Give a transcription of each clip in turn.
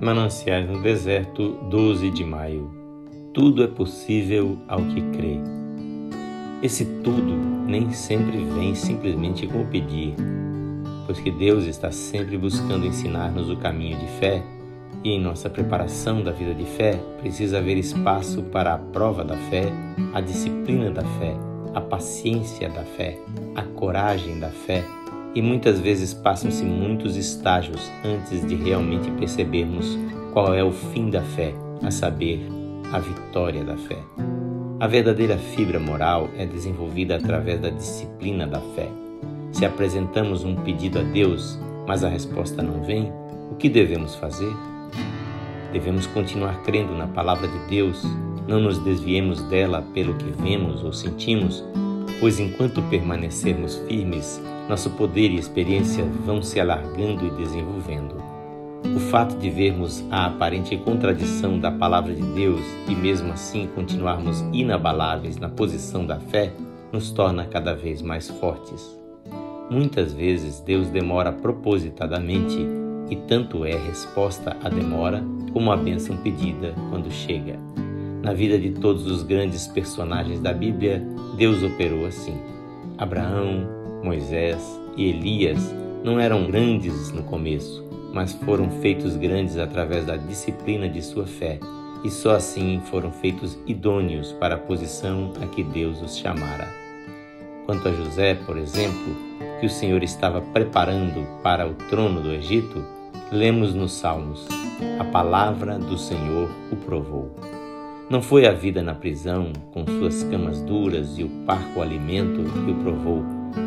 Mananciais no Deserto, 12 de maio. Tudo é possível ao que crê. Esse tudo nem sempre vem simplesmente com o pedir, pois que Deus está sempre buscando ensinar-nos o caminho de fé e em nossa preparação da vida de fé precisa haver espaço para a prova da fé, a disciplina da fé, a paciência da fé, a coragem da fé e muitas vezes passam-se muitos estágios antes de realmente percebermos qual é o fim da fé, a saber, a vitória da fé. A verdadeira fibra moral é desenvolvida através da disciplina da fé. Se apresentamos um pedido a Deus, mas a resposta não vem, o que devemos fazer? Devemos continuar crendo na palavra de Deus, não nos desviemos dela pelo que vemos ou sentimos, pois enquanto permanecermos firmes, nosso poder e experiência vão se alargando e desenvolvendo. O fato de vermos a aparente contradição da palavra de Deus e mesmo assim continuarmos inabaláveis na posição da fé nos torna cada vez mais fortes. Muitas vezes Deus demora propositadamente e tanto é resposta à demora como a bênção pedida quando chega. Na vida de todos os grandes personagens da Bíblia, Deus operou assim. Abraão, Moisés e Elias não eram grandes no começo, mas foram feitos grandes através da disciplina de sua fé, e só assim foram feitos idôneos para a posição a que Deus os chamara. Quanto a José, por exemplo, que o Senhor estava preparando para o trono do Egito, lemos nos Salmos: A palavra do Senhor o provou. Não foi a vida na prisão, com suas camas duras e o parco alimento que o provou,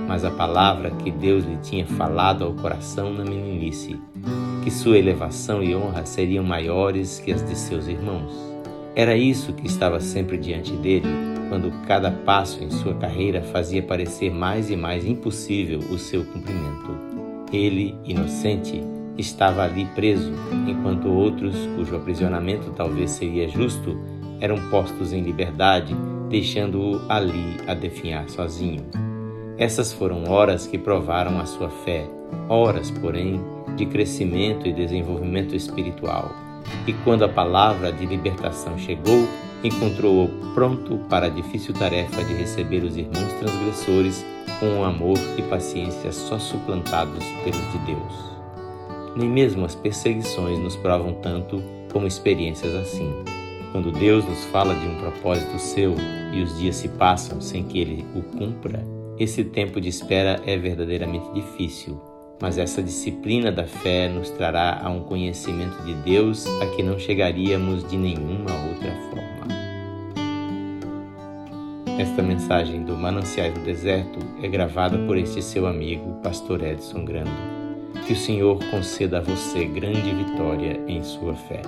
mas a palavra que Deus lhe tinha falado ao coração na meninice, que sua elevação e honra seriam maiores que as de seus irmãos. Era isso que estava sempre diante dele, quando cada passo em sua carreira fazia parecer mais e mais impossível o seu cumprimento. Ele, inocente, estava ali preso, enquanto outros, cujo aprisionamento talvez seria justo, eram postos em liberdade, deixando-o ali a definhar sozinho. Essas foram horas que provaram a sua fé, horas, porém, de crescimento e desenvolvimento espiritual. E quando a palavra de libertação chegou, encontrou-o pronto para a difícil tarefa de receber os irmãos transgressores com amor e paciência só suplantados pelos de Deus. Nem mesmo as perseguições nos provam tanto como experiências assim. Quando Deus nos fala de um propósito seu e os dias se passam sem que ele o cumpra, esse tempo de espera é verdadeiramente difícil, mas essa disciplina da fé nos trará a um conhecimento de Deus a que não chegaríamos de nenhuma outra forma. Esta mensagem do Mananciais do Deserto é gravada por este seu amigo, Pastor Edson Grando. Que o Senhor conceda a você grande vitória em sua fé.